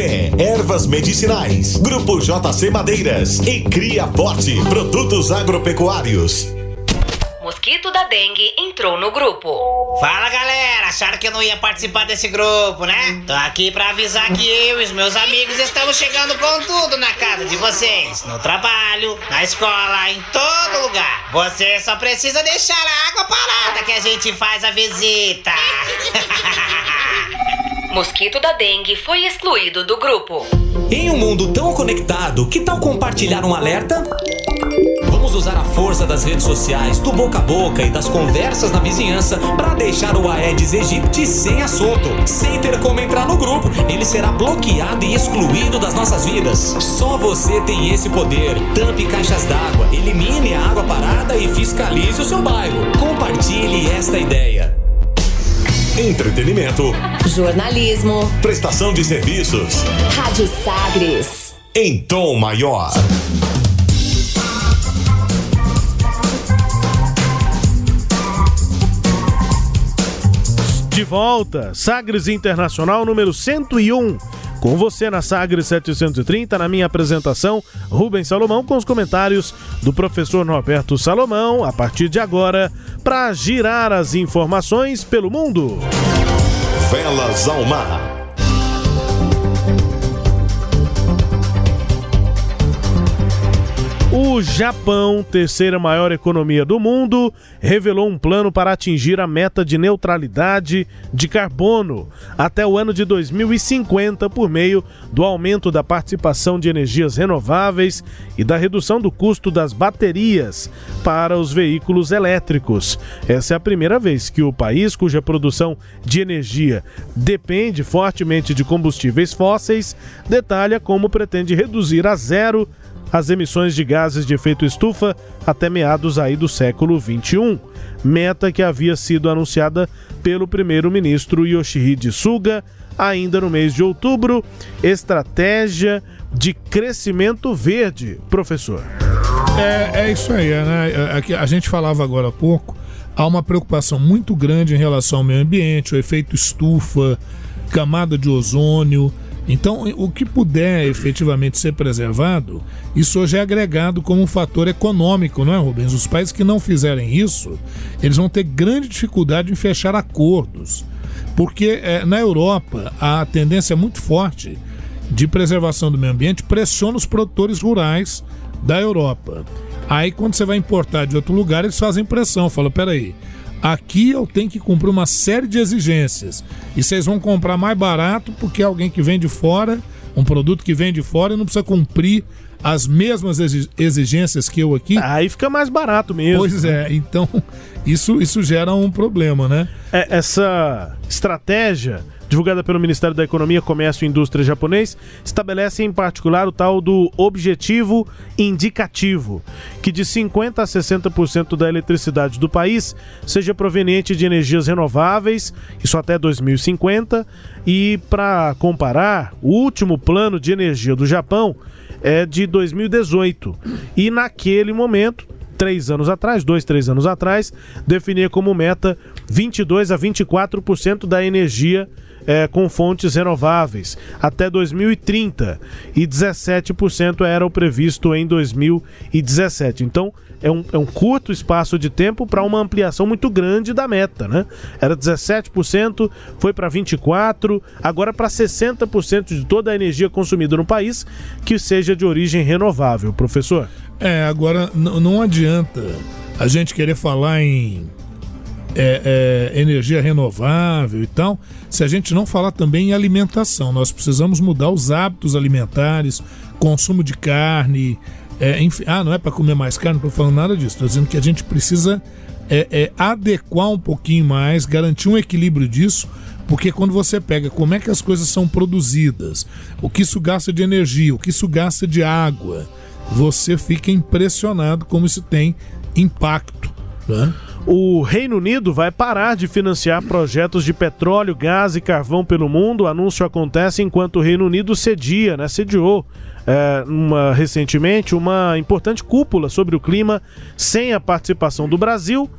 Verde ervas medicinais, Grupo JC Madeiras e Cria Forte, produtos agropecuários. Mosquito da dengue entrou no grupo. Fala galera, acharam que eu não ia participar desse grupo, né? Tô aqui pra avisar que eu e os meus amigos estamos chegando com tudo na casa de vocês. No trabalho, na escola, em todo lugar. Você só precisa deixar a água parada que a gente faz a visita. Mosquito da dengue foi excluído do grupo. Em um mundo tão conectado, que tal compartilhar um alerta? Vamos usar a força das redes sociais, do boca a boca e das conversas na vizinhança para deixar o Aedes aegypti sem assunto. Sem ter como entrar no grupo, ele será bloqueado e excluído das nossas vidas. Só você tem esse poder. Tampe caixas d'água, elimine a água parada e fiscalize o seu bairro. Compartilhe esta ideia entretenimento, jornalismo, prestação de serviços. Rádio Sagres. Em tom maior. De volta, Sagres Internacional número 101 com você na Sagres 730, na minha apresentação, Rubens Salomão, com os comentários do professor Norberto Salomão, a partir de agora, para girar as informações pelo mundo. Velas ao mar. O Japão, terceira maior economia do mundo, revelou um plano para atingir a meta de neutralidade de carbono até o ano de 2050 por meio do aumento da participação de energias renováveis e da redução do custo das baterias para os veículos elétricos. Essa é a primeira vez que o país, cuja produção de energia depende fortemente de combustíveis fósseis, detalha como pretende reduzir a zero as emissões de gases de efeito estufa até meados aí do século 21, meta que havia sido anunciada pelo primeiro-ministro Yoshihide Suga ainda no mês de outubro, estratégia de crescimento verde, professor. É, é isso aí, né? É, a gente falava agora há pouco, há uma preocupação muito grande em relação ao meio ambiente, o efeito estufa, camada de ozônio, então, o que puder efetivamente ser preservado, isso hoje é agregado como um fator econômico, não é, Rubens? Os países que não fizerem isso, eles vão ter grande dificuldade em fechar acordos. Porque é, na Europa, a tendência é muito forte de preservação do meio ambiente pressiona os produtores rurais da Europa. Aí, quando você vai importar de outro lugar, eles fazem pressão. Falam, peraí, Aqui eu tenho que cumprir uma série de exigências. E vocês vão comprar mais barato porque alguém que vem de fora, um produto que vem de fora, não precisa cumprir as mesmas exigências que eu aqui. Aí fica mais barato mesmo. Pois é, então isso, isso gera um problema, né? É, essa estratégia divulgada pelo Ministério da Economia, Comércio e Indústria japonês, estabelece em particular o tal do objetivo indicativo, que de 50 a 60% da eletricidade do país seja proveniente de energias renováveis, isso até 2050, e para comparar, o último plano de energia do Japão é de 2018. E naquele momento, três anos atrás, dois, três anos atrás, definia como meta 22 a 24% da energia é, com fontes renováveis até 2030 e 17% era o previsto em 2017. Então é um, é um curto espaço de tempo para uma ampliação muito grande da meta, né? Era 17%, foi para 24%, agora para 60% de toda a energia consumida no país que seja de origem renovável, professor. É, agora não adianta a gente querer falar em é, é, energia renovável e tal, se a gente não falar também em alimentação. Nós precisamos mudar os hábitos alimentares, consumo de carne. É, enfim, ah, não é para comer mais carne, não estou falando nada disso. Estou dizendo que a gente precisa é, é, adequar um pouquinho mais, garantir um equilíbrio disso, porque quando você pega como é que as coisas são produzidas, o que isso gasta de energia, o que isso gasta de água, você fica impressionado como isso tem impacto. Né? O Reino Unido vai parar de financiar projetos de petróleo, gás e carvão pelo mundo. O anúncio acontece enquanto o Reino Unido cedia, né, sediou é, uma, recentemente uma importante cúpula sobre o clima sem a participação do Brasil.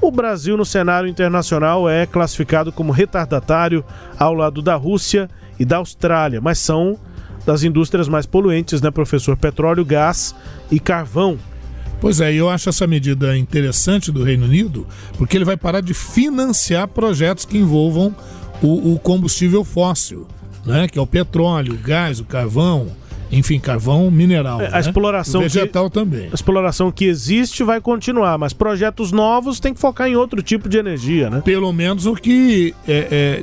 O Brasil, no cenário internacional, é classificado como retardatário ao lado da Rússia e da Austrália, mas são das indústrias mais poluentes, né, professor? Petróleo, gás e carvão. Pois é, eu acho essa medida interessante do Reino Unido, porque ele vai parar de financiar projetos que envolvam o, o combustível fóssil, né? que é o petróleo, o gás, o carvão, enfim, carvão mineral. É, a né? exploração vegetal que, também. A exploração que existe vai continuar, mas projetos novos tem que focar em outro tipo de energia, né? Pelo menos o que é, é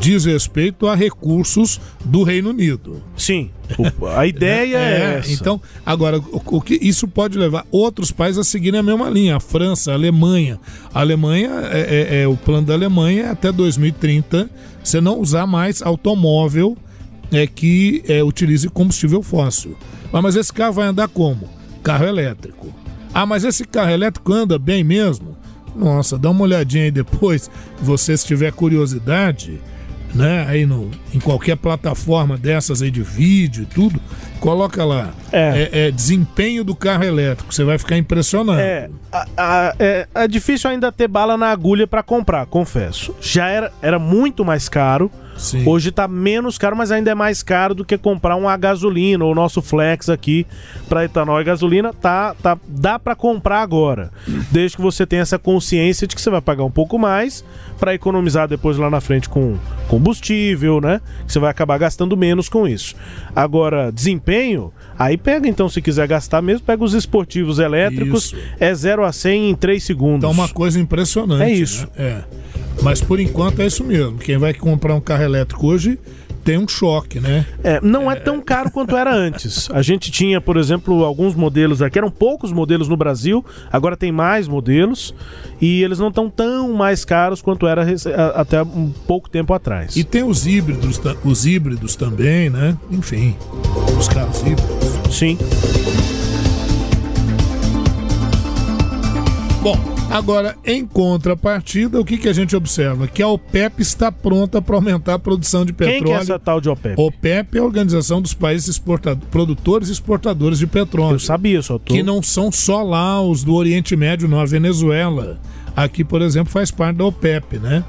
diz respeito a recursos do Reino Unido. Sim, a ideia é, é, essa. Então, agora, o, o, que isso pode levar outros países a seguirem a mesma linha, a França, a Alemanha. A Alemanha, é, é, é o plano da Alemanha é até 2030 você não usar mais automóvel é, que é, utilize combustível fóssil. Ah, mas esse carro vai andar como? Carro elétrico. Ah, mas esse carro elétrico anda bem mesmo? Nossa, dá uma olhadinha aí depois, você se tiver curiosidade né? Aí no, em qualquer plataforma dessas aí de vídeo e tudo, coloca lá. É. É, é desempenho do carro elétrico. Você vai ficar impressionado. É, a, a, é, é difícil ainda ter bala na agulha para comprar, confesso. Já era, era muito mais caro. Sim. Hoje está menos caro, mas ainda é mais caro do que comprar uma gasolina. O nosso flex aqui para etanol e gasolina tá, tá dá para comprar agora, desde que você tenha essa consciência de que você vai pagar um pouco mais para economizar depois lá na frente com combustível, né? Você vai acabar gastando menos com isso. Agora, desempenho desempenho, aí pega então, se quiser gastar mesmo, pega os esportivos elétricos, Isso. é 0 a 100 em 3 segundos. Então, uma coisa impressionante. É isso. né? É. Mas por enquanto é isso mesmo. Quem vai comprar um carro elétrico hoje tem um choque, né? É, não é tão caro quanto era antes. A gente tinha, por exemplo, alguns modelos aqui, eram poucos modelos no Brasil, agora tem mais modelos e eles não estão tão mais caros quanto era até um pouco tempo atrás. E tem os híbridos, os híbridos também, né? Enfim, os carros híbridos. Sim. Bom, agora, em contrapartida, o que, que a gente observa? Que a OPEP está pronta para aumentar a produção de Quem petróleo. que é essa tal de OPEP? OPEP é a Organização dos Países Exporta- Produtores e Exportadores de Petróleo. Eu sabia, só tô... Que não são só lá os do Oriente Médio, não. A Venezuela, aqui, por exemplo, faz parte da OPEP, né?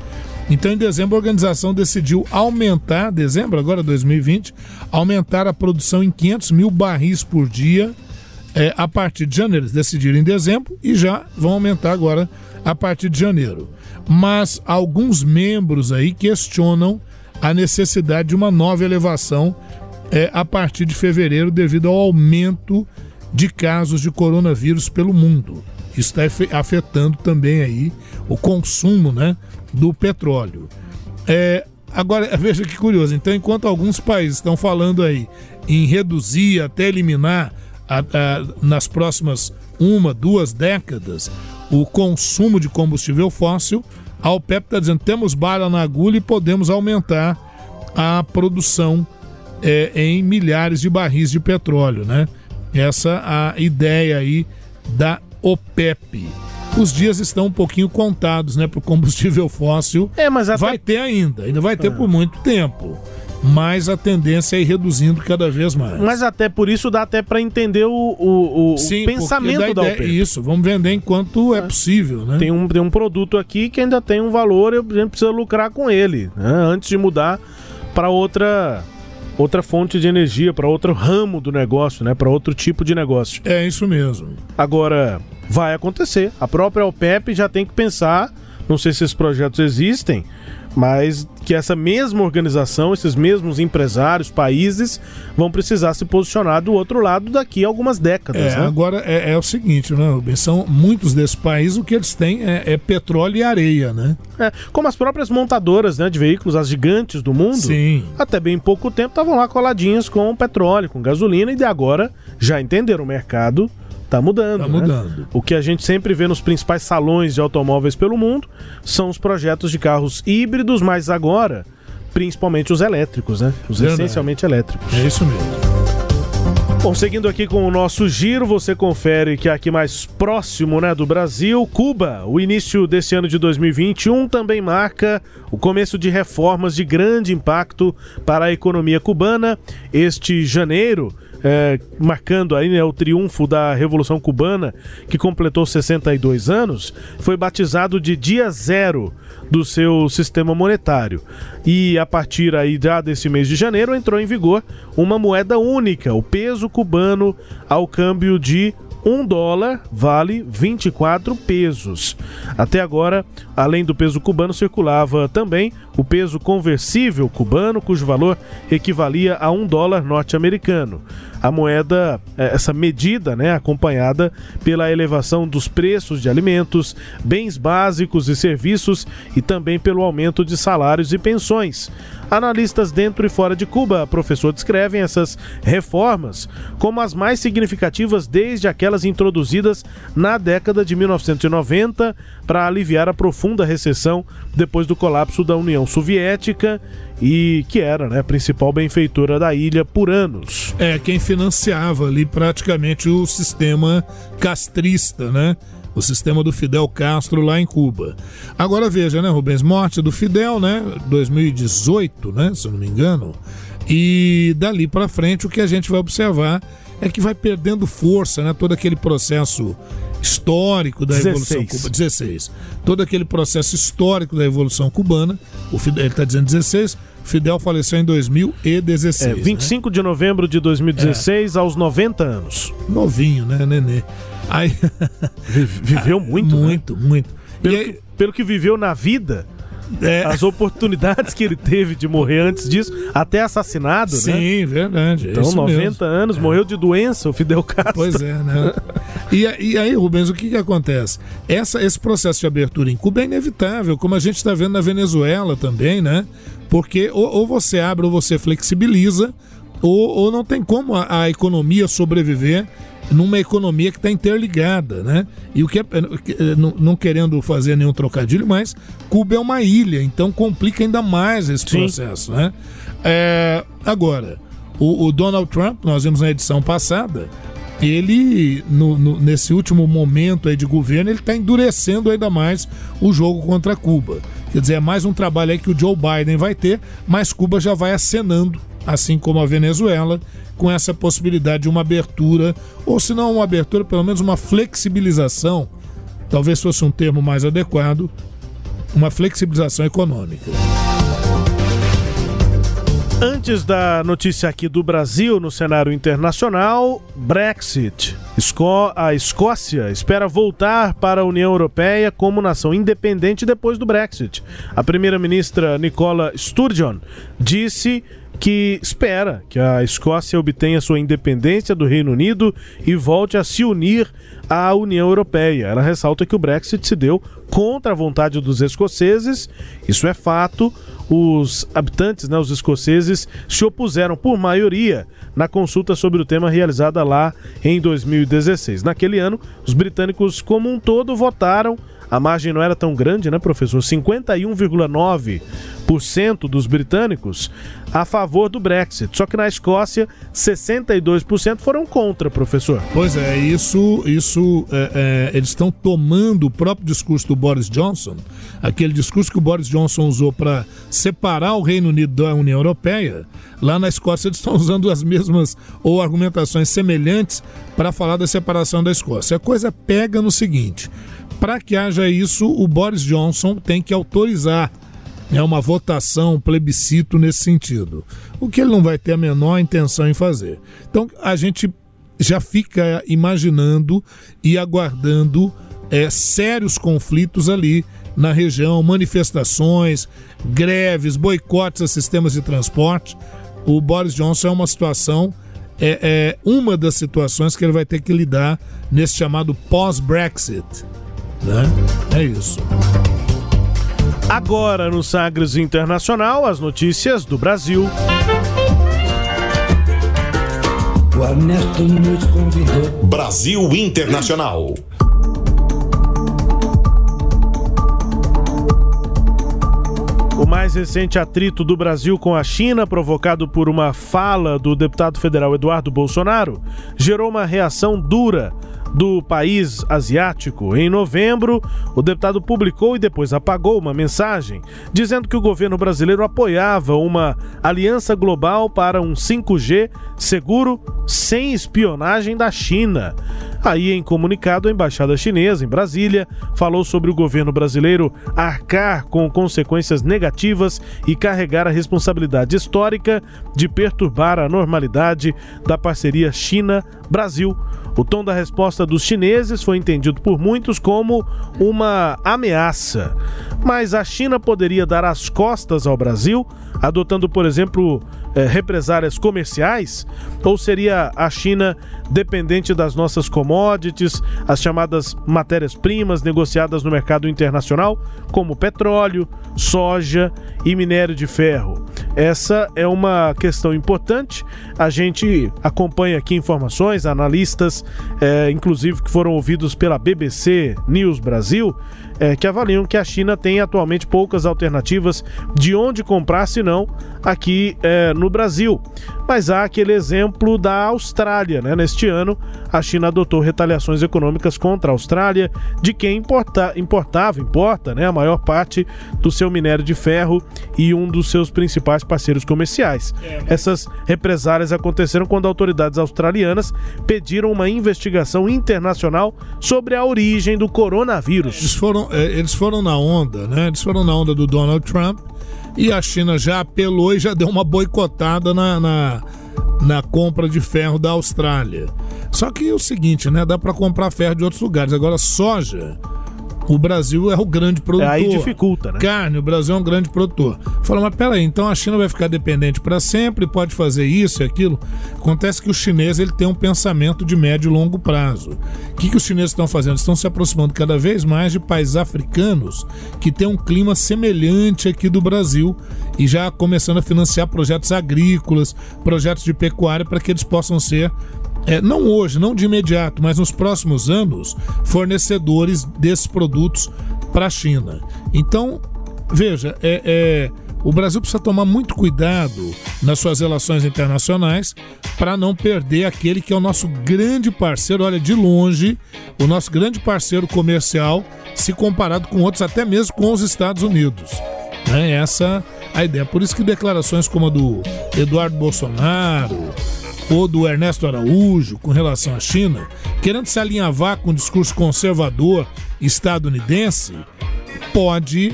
Então, em dezembro, a organização decidiu aumentar, dezembro agora, 2020, aumentar a produção em 500 mil barris por dia é, a partir de janeiro. Eles decidiram em dezembro e já vão aumentar agora a partir de janeiro. Mas alguns membros aí questionam a necessidade de uma nova elevação é, a partir de fevereiro devido ao aumento de casos de coronavírus pelo mundo. Isso está afetando também aí o consumo né, do petróleo. É, agora, veja que curioso. Então, enquanto alguns países estão falando aí em reduzir até eliminar a- a- nas próximas uma, duas décadas o consumo de combustível fóssil, a OPEP está dizendo temos bala na agulha e podemos aumentar a produção é, em milhares de barris de petróleo, né? Essa a ideia aí da OPEP. Os dias estão um pouquinho contados, né, para o combustível fóssil. É, mas até- vai ter ainda, ainda vai ter Ah. por muito tempo. Mas a tendência é ir reduzindo cada vez mais. Mas até por isso dá até para entender o, o, o Sim, pensamento da ideia-. Isso, vamos vender enquanto é possível, né? Tem um, tem um produto aqui que ainda tem um valor e a gente precisa lucrar com ele, né? antes de mudar para outra outra fonte de energia, para outro ramo do negócio, né? Para outro tipo de negócio. É isso mesmo. Agora vai acontecer. A própria OPEP já tem que pensar, não sei se esses projetos existem, mas que essa mesma organização, esses mesmos empresários, países vão precisar se posicionar do outro lado daqui a algumas décadas, É, né? agora é, é o seguinte, né, Rubens? São muitos desses países, o que eles têm é, é petróleo e areia, né? É, como as próprias montadoras né, de veículos, as gigantes do mundo, Sim. até bem pouco tempo estavam lá coladinhas com petróleo, com gasolina, e de agora já entenderam, o mercado tá mudando. Tá né? mudando. O que a gente sempre vê nos principais salões de automóveis pelo mundo são os projetos de carros híbridos, mas agora, principalmente os elétricos, né? Os Verdade. essencialmente elétricos. É isso mesmo. Bom, seguindo aqui com o nosso giro, você confere que aqui mais próximo né, do Brasil, Cuba, o início desse ano de 2021 também marca o começo de reformas de grande impacto para a economia cubana. Este janeiro, é, marcando aí né, o triunfo da Revolução Cubana, que completou 62 anos, foi batizado de Dia Zero do seu sistema monetário. E a partir aí já desse mês de janeiro entrou em vigor uma moeda única, o peso cubano, ao câmbio de um dólar vale 24 pesos. Até agora, além do peso cubano, circulava também o peso conversível cubano, cujo valor equivalia a um dólar norte-americano. A moeda, eh, essa medida, né, acompanhada pela elevação dos preços de alimentos, bens básicos e serviços e também pelo aumento de salários e pensões. Analistas dentro e fora de Cuba, professor, descrevem essas reformas como as mais significativas desde aquelas introduzidas na década de 1990 para aliviar a profunda recessão depois do colapso da União Soviética e que era né, a principal benfeitora da ilha por anos. É quem financiava ali praticamente o sistema castrista, né? O sistema do Fidel Castro lá em Cuba. Agora veja, né, Rubens? Morte do Fidel, né? 2018, né? Se eu não me engano. E dali para frente o que a gente vai observar é que vai perdendo força, né? Todo aquele processo histórico da 16. Revolução Cubana. 16. Todo aquele processo histórico da Revolução Cubana. O Fidel, ele está dizendo 16. Fidel faleceu em 2016. É, né? 25 de novembro de 2016, aos 90 anos. Novinho, né, nenê? Aí... Viveu muito, né? Muito, muito. Pelo, aí- que, pelo que viveu na vida, É. As oportunidades que ele teve de morrer antes disso, até assassinado, Sim, né? Sim, verdade. é Então, isso 90 mesmo. anos, morreu de doença o Fidel Castro. Pois é, né? E, e aí, Rubens, o que, que acontece? Essa, esse processo de abertura em Cuba é inevitável, como a gente está vendo na Venezuela também, né? Porque ou, ou você abre ou você flexibiliza, ou, ou não tem como a, a economia sobreviver numa economia que está interligada, né? E o que é, é, não, não querendo fazer nenhum trocadilho, mas Cuba é uma ilha, então complica ainda mais esse Sim. processo, né? É, agora, o, o Donald Trump, nós vimos na edição passada, ele, no- no- nesse último momento aí de governo, ele está endurecendo ainda mais o jogo contra Cuba. Quer dizer, é mais um trabalho aí que o Joe Biden vai ter, mas Cuba já vai acenando, assim como a Venezuela, com essa possibilidade de uma abertura, ou se não uma abertura, pelo menos uma flexibilização, talvez fosse um termo mais adequado, uma flexibilização econômica. Antes da notícia aqui do Brasil no cenário internacional, Brexit. Esco- a Escócia espera voltar para a União Europeia como nação independente depois do Brexit. A primeira-ministra Nicola Sturgeon disse que espera que a Escócia obtenha sua independência do Reino Unido e volte a se unir à União Europeia. Ela ressalta que o Brexit se deu contra a vontade dos escoceses, isso é fato. Os habitantes, né, os escoceses, se opuseram por maioria na consulta sobre o tema realizada lá em 2016. Naquele ano, os britânicos como um todo votaram a margem não era tão grande, né, professor? 51,9% dos britânicos a favor do Brexit. Só que na Escócia, 62% foram contra, professor. Pois é, isso, isso é, é, eles estão tomando o próprio discurso do Boris Johnson, aquele discurso que o Boris Johnson usou para separar o Reino Unido da União Europeia. Lá na Escócia eles estão usando as mesmas ou argumentações semelhantes para falar da separação da Escócia. A coisa pega no seguinte: para que haja isso, o Boris Johnson tem que autorizar é uma votação, um plebiscito nesse sentido. O que ele não vai ter a menor intenção em fazer. Então a gente já fica imaginando e aguardando é, sérios conflitos ali na região, manifestações, greves, boicotes a sistemas de transporte. O Boris Johnson é uma situação, é, é uma das situações que ele vai ter que lidar nesse chamado pós-Brexit. Né? É isso. Agora no Sagres Internacional, as notícias do Brasil. O Ernesto nos convidou. Brasil Internacional. O mais recente atrito do Brasil com a China, provocado por uma fala do deputado federal Eduardo Bolsonaro, gerou uma reação dura do país asiático. Em novembro, o deputado publicou e depois apagou uma mensagem dizendo que o governo brasileiro apoiava uma aliança global para um 5G seguro sem espionagem da China. Aí, em comunicado, a embaixada chinesa em Brasília falou sobre o governo brasileiro arcar com consequências negativas e carregar a responsabilidade histórica de perturbar a normalidade da parceria China-Brasil. O tom da resposta dos chineses foi entendido por muitos como uma ameaça. Mas a China poderia dar as costas ao Brasil, adotando, por exemplo, eh, represárias comerciais? Ou seria a China dependente das nossas commodities, as chamadas matérias-primas negociadas no mercado internacional, como petróleo, soja e minério de ferro? Essa é uma questão importante. A gente acompanha aqui informações, analistas, eh, inclusive que foram ouvidos pela BBC News Brasil, eh, que avaliam que a China tem atualmente poucas alternativas de onde comprar, se não aqui eh, no Brasil. Mas há aquele exemplo da Austrália, né? Neste ano, a China adotou retaliações econômicas contra a Austrália, de quem importa, importava, importa, né? A maior parte do seu minério de ferro e um dos seus principais parceiros comerciais. Essas represálias aconteceram quando autoridades australianas pediram uma investigação internacional sobre a origem do coronavírus. Eles foram, é, eles foram na onda, né? Eles foram na onda do Donald Trump e a China já apelou e já deu uma boicotada na, na, na compra de ferro da Austrália. Só que é o seguinte, né? Dá para comprar ferro de outros lugares. Agora, soja, o Brasil é o grande produtor. Aí dificulta, né? Carne, o Brasil é um grande produtor. Fala, mas peraí, então a China vai ficar dependente para sempre, pode fazer isso e aquilo? Acontece que o chinês ele tem um pensamento de médio e longo prazo. O que, que os chineses estão fazendo? Estão se aproximando cada vez mais de países africanos que têm um clima semelhante aqui do Brasil e já começando a financiar projetos agrícolas, projetos de pecuária para que eles possam ser é, não hoje, não de imediato, mas nos próximos anos, fornecedores desses produtos para a China. Então, veja, é, é, o Brasil precisa tomar muito cuidado nas suas relações internacionais para não perder aquele que é o nosso grande parceiro, olha, de longe, o nosso grande parceiro comercial, se comparado com outros, até mesmo com os Estados Unidos. É essa a ideia. Por isso que declarações como a do Eduardo Bolsonaro, ou do Ernesto Araújo com relação à China, querendo se alinhavar com o discurso conservador estadunidense, pode,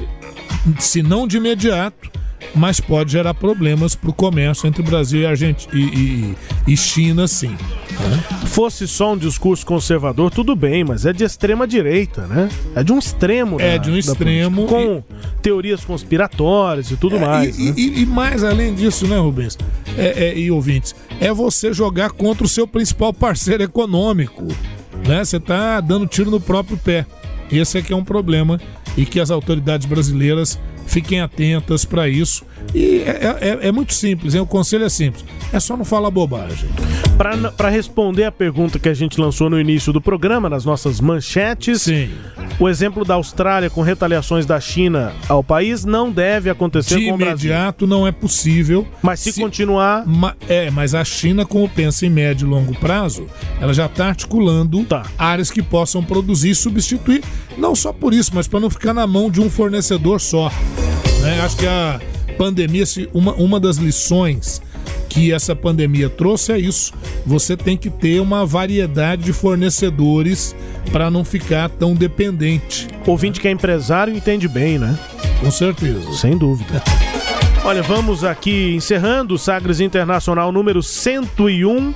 se não de imediato, mas pode gerar problemas para o comércio entre Brasil e, Argentina, e, e, e China, sim. Né? Fosse só um discurso conservador, tudo bem, mas é de extrema direita, né? É de um extremo. É da, de um extremo. Com e... teorias conspiratórias e tudo é, mais. E, né? e, mais além disso, né, Rubens? É, é, e ouvintes, é você jogar contra o seu principal parceiro econômico. Né? Você está dando tiro no próprio pé. Esse é que é um problema e que as autoridades brasileiras Fiquem atentas para isso. E é, é, é, muito simples, hein? o conselho é simples. É só não falar bobagem. Para responder a pergunta que a gente lançou no início do programa, nas nossas manchetes, Sim. o exemplo da Austrália com retaliações da China ao país não deve acontecer De com o Brasil. imediato não é possível. Mas se, se continuar. Ma, é, mas a China, como pensa em médio e longo prazo, ela já está articulando tá. áreas que possam produzir e substituir. Não só por isso, mas para não ficar na mão de um fornecedor só. Né? Acho que a pandemia, uma, uma das lições que essa pandemia trouxe é isso. Você tem que ter uma variedade de fornecedores para não ficar tão dependente. Ouvinte que é empresário entende bem, né? Com certeza. Sem dúvida. Olha, vamos aqui encerrando o Sagres Internacional número 101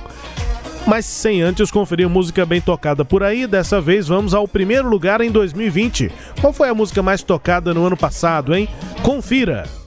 mas sem antes conferir música bem tocada por aí. Dessa vez vamos ao primeiro lugar em 2020. Qual foi a música mais tocada no ano passado, hein? Confira!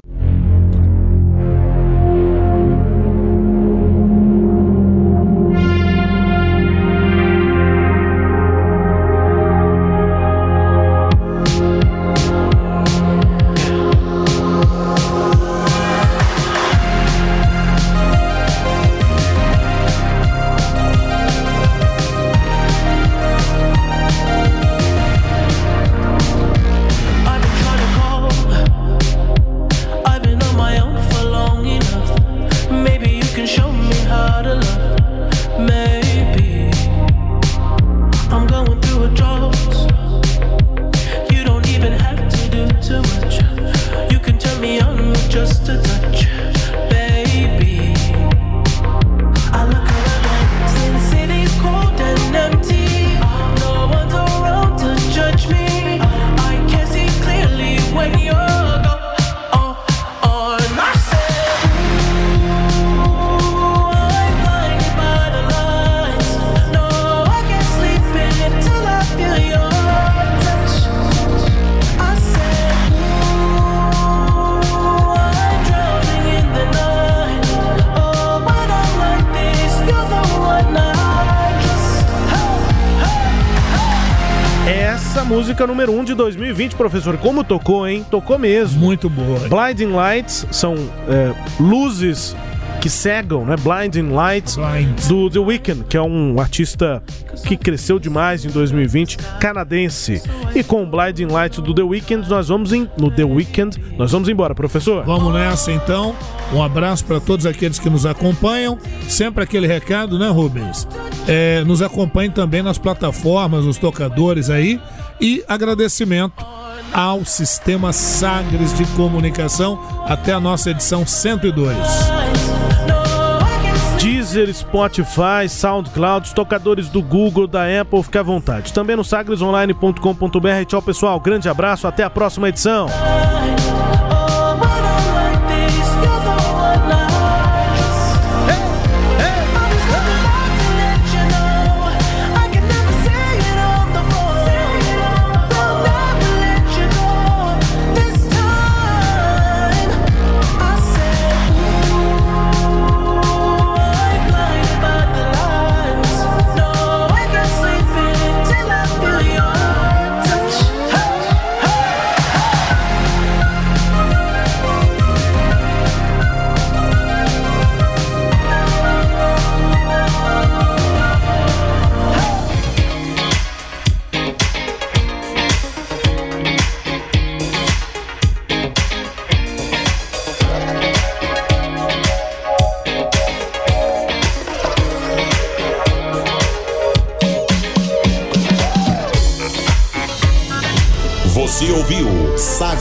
Professor. Como tocou, hein? Tocou mesmo. Muito boa. Blinding Lights são é, luzes que cegam, né? Blinding Lights Blind. do The Weeknd, que é um artista que cresceu demais em 2020, canadense. E com o Blinding Lights do The Weeknd, nós vamos em, no The Weeknd, nós vamos embora, professor. Vamos nessa então. Um abraço para todos aqueles que nos acompanham. Sempre aquele recado, né, Rubens? É, nos acompanhe também nas plataformas, nos tocadores aí. E agradecimento ao Sistema Sagres de Comunicação até a nossa edição 102. Deezer, Spotify, SoundCloud, tocadores do Google, da Apple, fique à vontade. Também no sagresonline.com.br. Tchau, pessoal. Grande abraço. Até a próxima edição.